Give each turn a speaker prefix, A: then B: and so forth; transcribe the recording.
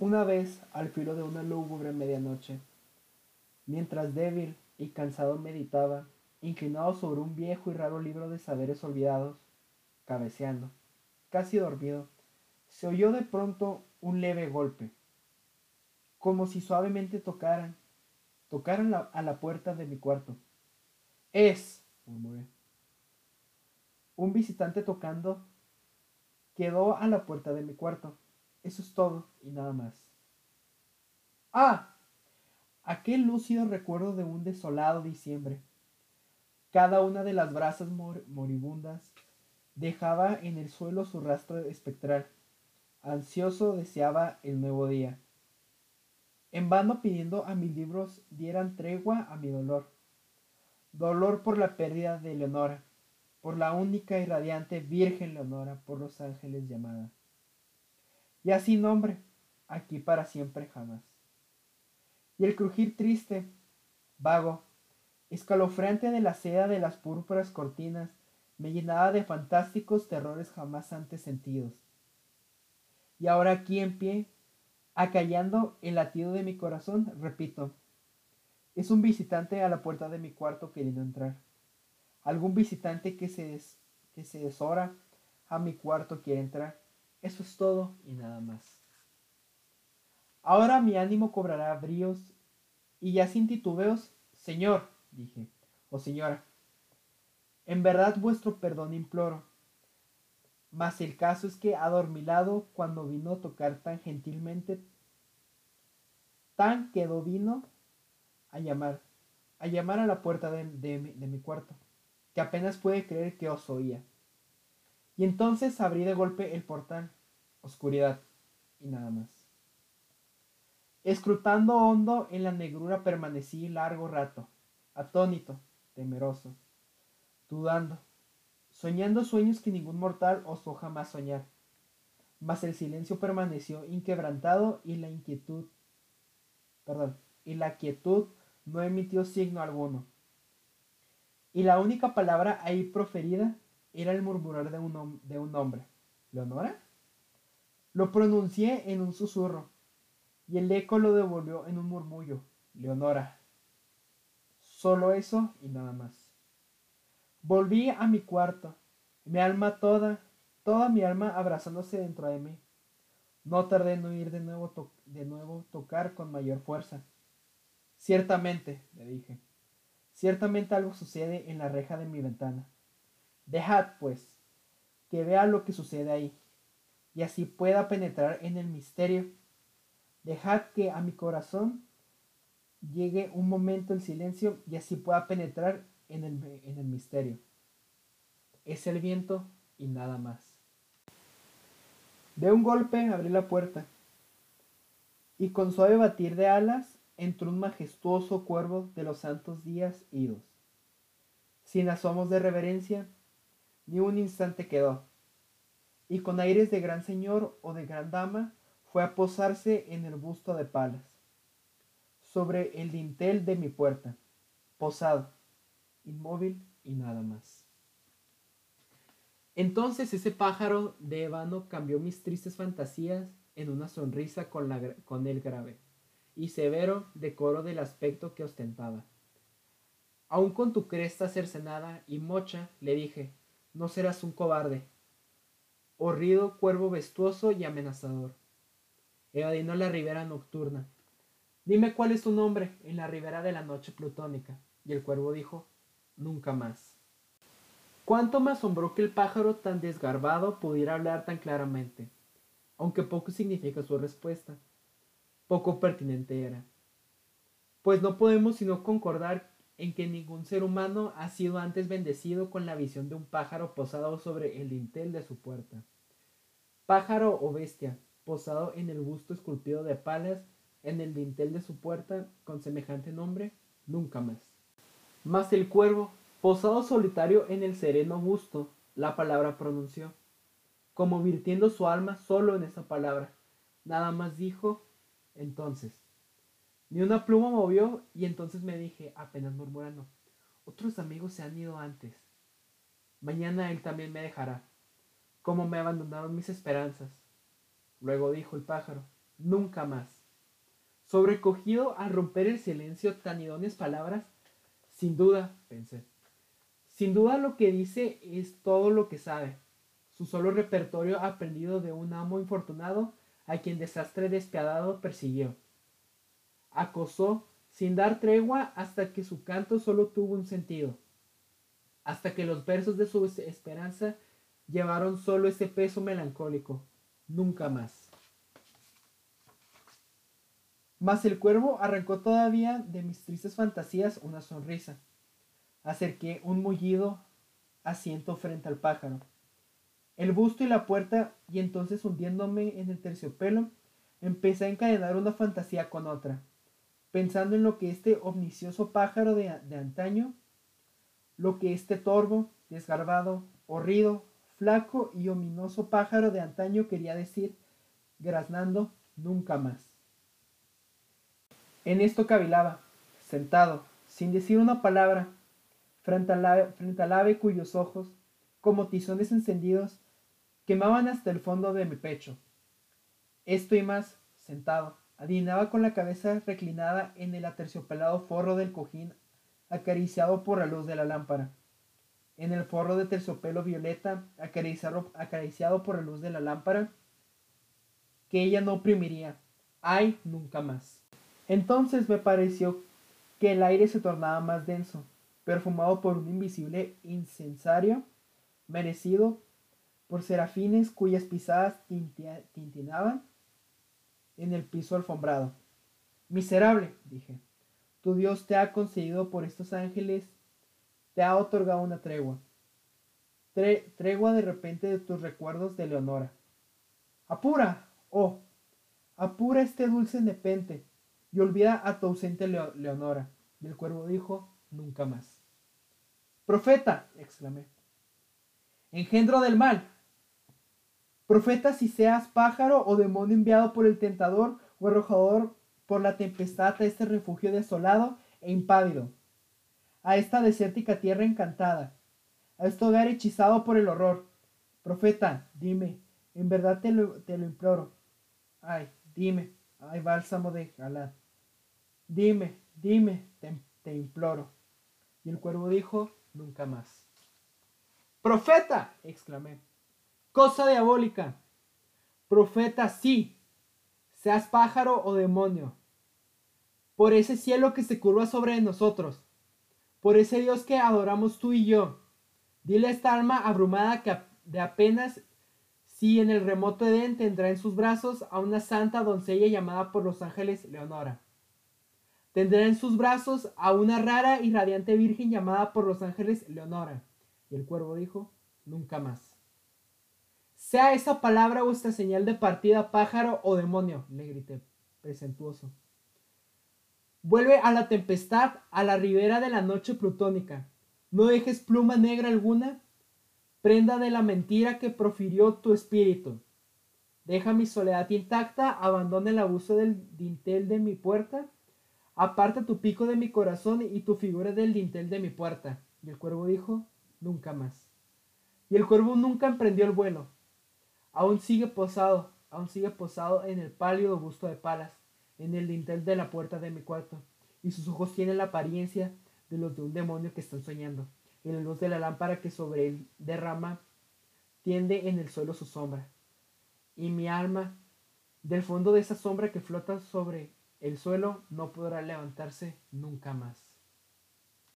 A: Una vez, al filo de una lúgubre medianoche, mientras débil y cansado meditaba, inclinado sobre un viejo y raro libro de saberes olvidados, cabeceando, casi dormido, se oyó de pronto un leve golpe, como si suavemente tocaran, tocaran a la puerta de mi cuarto. Es, murmuré. Un visitante tocando quedó a la puerta de mi cuarto. Eso es todo y nada más. Ah, aquel lúcido recuerdo de un desolado diciembre. Cada una de las brasas moribundas dejaba en el suelo su rastro espectral. Ansioso deseaba el nuevo día. En vano pidiendo a mis libros dieran tregua a mi dolor. Dolor por la pérdida de Leonora, por la única y radiante Virgen Leonora, por los ángeles llamada. Y así nombre, aquí para siempre jamás. Y el crujir triste, vago, escalofriante de la seda de las púrpuras cortinas, me llenaba de fantásticos terrores jamás antes sentidos. Y ahora aquí en pie, acallando el latido de mi corazón, repito, es un visitante a la puerta de mi cuarto queriendo entrar. Algún visitante que se, que se deshora a mi cuarto quiere entrar. Eso es todo y nada más. Ahora mi ánimo cobrará bríos y ya sin titubeos, Señor, dije, o señora, en verdad vuestro perdón imploro. Mas el caso es que adormilado cuando vino a tocar tan gentilmente, tan quedó vino a llamar, a llamar a la puerta de, de mi cuarto, que apenas puede creer que os oía. Y entonces abrí de golpe el portal, oscuridad y nada más. Escrutando hondo en la negrura permanecí largo rato, atónito, temeroso, dudando, soñando sueños que ningún mortal osó jamás soñar. Mas el silencio permaneció inquebrantado y la inquietud, perdón, y la quietud no emitió signo alguno. Y la única palabra ahí proferida era el murmurar de un, de un hombre. ¿Leonora? Lo pronuncié en un susurro, y el eco lo devolvió en un murmullo. Leonora. Solo eso y nada más. Volví a mi cuarto, mi alma toda, toda mi alma abrazándose dentro de mí. No tardé en oír de nuevo, de nuevo tocar con mayor fuerza. Ciertamente, le dije, ciertamente algo sucede en la reja de mi ventana. Dejad, pues, que vea lo que sucede ahí, y así pueda penetrar en el misterio. Dejad que a mi corazón llegue un momento el silencio y así pueda penetrar en el, en el misterio. Es el viento y nada más. De un golpe abrí la puerta y con suave batir de alas entró un majestuoso cuervo de los santos días idos. Sin asomos de reverencia, ni un instante quedó, y con aires de gran señor o de gran dama fue a posarse en el busto de palas, sobre el dintel de mi puerta, posado, inmóvil y nada más. Entonces ese pájaro de ébano cambió mis tristes fantasías en una sonrisa con, la, con el grave y severo decoro del aspecto que ostentaba. Aun con tu cresta cercenada y mocha, le dije, no serás un cobarde. Horrido cuervo vestuoso y amenazador. Evadino la ribera nocturna. Dime cuál es tu nombre en la ribera de la noche plutónica. Y el cuervo dijo, nunca más. Cuánto me asombró que el pájaro tan desgarbado pudiera hablar tan claramente, aunque poco significa su respuesta poco pertinente era. Pues no podemos sino concordar en que ningún ser humano ha sido antes bendecido con la visión de un pájaro posado sobre el dintel de su puerta. Pájaro o bestia, posado en el busto esculpido de palas en el dintel de su puerta con semejante nombre, nunca más. Mas el cuervo, posado solitario en el sereno busto, la palabra pronunció, como virtiendo su alma solo en esa palabra. Nada más dijo entonces, ni una pluma movió y entonces me dije, apenas murmurando, otros amigos se han ido antes. Mañana él también me dejará, como me abandonaron mis esperanzas. Luego dijo el pájaro, nunca más. Sobrecogido al romper el silencio tan idóneas palabras, sin duda, pensé. Sin duda lo que dice es todo lo que sabe. Su solo repertorio aprendido de un amo infortunado a quien desastre despiadado persiguió. Acosó sin dar tregua hasta que su canto solo tuvo un sentido, hasta que los versos de su esperanza llevaron solo ese peso melancólico, nunca más. Mas el cuervo arrancó todavía de mis tristes fantasías una sonrisa. Acerqué un mullido asiento frente al pájaro. El busto y la puerta, y entonces hundiéndome en el terciopelo, empecé a encadenar una fantasía con otra pensando en lo que este omnicioso pájaro de, antaño, lo que este torvo, desgarbado, horrido, flaco y ominoso pájaro de antaño quería decir, graznando nunca más. En esto cavilaba, sentado, sin decir una palabra, frente al, ave, frente al ave cuyos ojos, como tizones encendidos, quemaban hasta el fondo de mi pecho. Esto y más, sentado, Adivinaba con la cabeza reclinada en el aterciopelado forro del cojín, acariciado por la luz de la lámpara. En el forro de terciopelo violeta, acariciado, acariciado por la luz de la lámpara, que ella no oprimiría. ¡Ay, nunca más! Entonces me pareció que el aire se tornaba más denso, perfumado por un invisible incensario, merecido por serafines cuyas pisadas tintinaban en el piso alfombrado. Miserable, dije, tu Dios te ha concedido por estos ángeles, te ha otorgado una tregua. tregua de repente de tus recuerdos de Leonora. Apura, oh, apura este dulce nepente y olvida a tu ausente Leonora. Y el cuervo dijo, nunca más. Profeta, exclamé. Engendro del mal, Profeta si seas pájaro o demonio enviado por el tentador o arrojador por la tempestad a este refugio desolado e impávido, a esta desértica tierra encantada, a este hogar hechizado por el horror. Profeta, dime, en verdad te lo, te lo imploro. Ay, dime, ay, bálsamo de Galad. Dime, dime, te, te imploro. Y el cuervo dijo, nunca más. Profeta, exclamé cosa diabólica. Profeta, sí, seas pájaro o demonio. Por ese cielo que se curva sobre nosotros, por ese Dios que adoramos tú y yo. Dile a esta alma abrumada que de apenas si en el remoto Edén tendrá en sus brazos a una santa doncella llamada por los ángeles Leonora. Tendrá en sus brazos a una rara y radiante virgen llamada por los ángeles Leonora. Y el cuervo dijo, nunca más. Sea esa palabra vuestra señal de partida, pájaro o demonio, le grité, presentuoso. Vuelve a la tempestad, a la ribera de la noche plutónica. No dejes pluma negra alguna, prenda de la mentira que profirió tu espíritu. Deja mi soledad intacta, abandona el abuso del dintel de mi puerta, aparta tu pico de mi corazón y tu figura del dintel de mi puerta. Y el cuervo dijo, nunca más. Y el cuervo nunca emprendió el vuelo Aún sigue posado, aún sigue posado en el pálido busto de Palas, en el dintel de la puerta de mi cuarto, y sus ojos tienen la apariencia de los de un demonio que están soñando, y la luz de la lámpara que sobre él derrama tiende en el suelo su sombra. Y mi alma, del fondo de esa sombra que flota sobre el suelo, no podrá levantarse nunca más.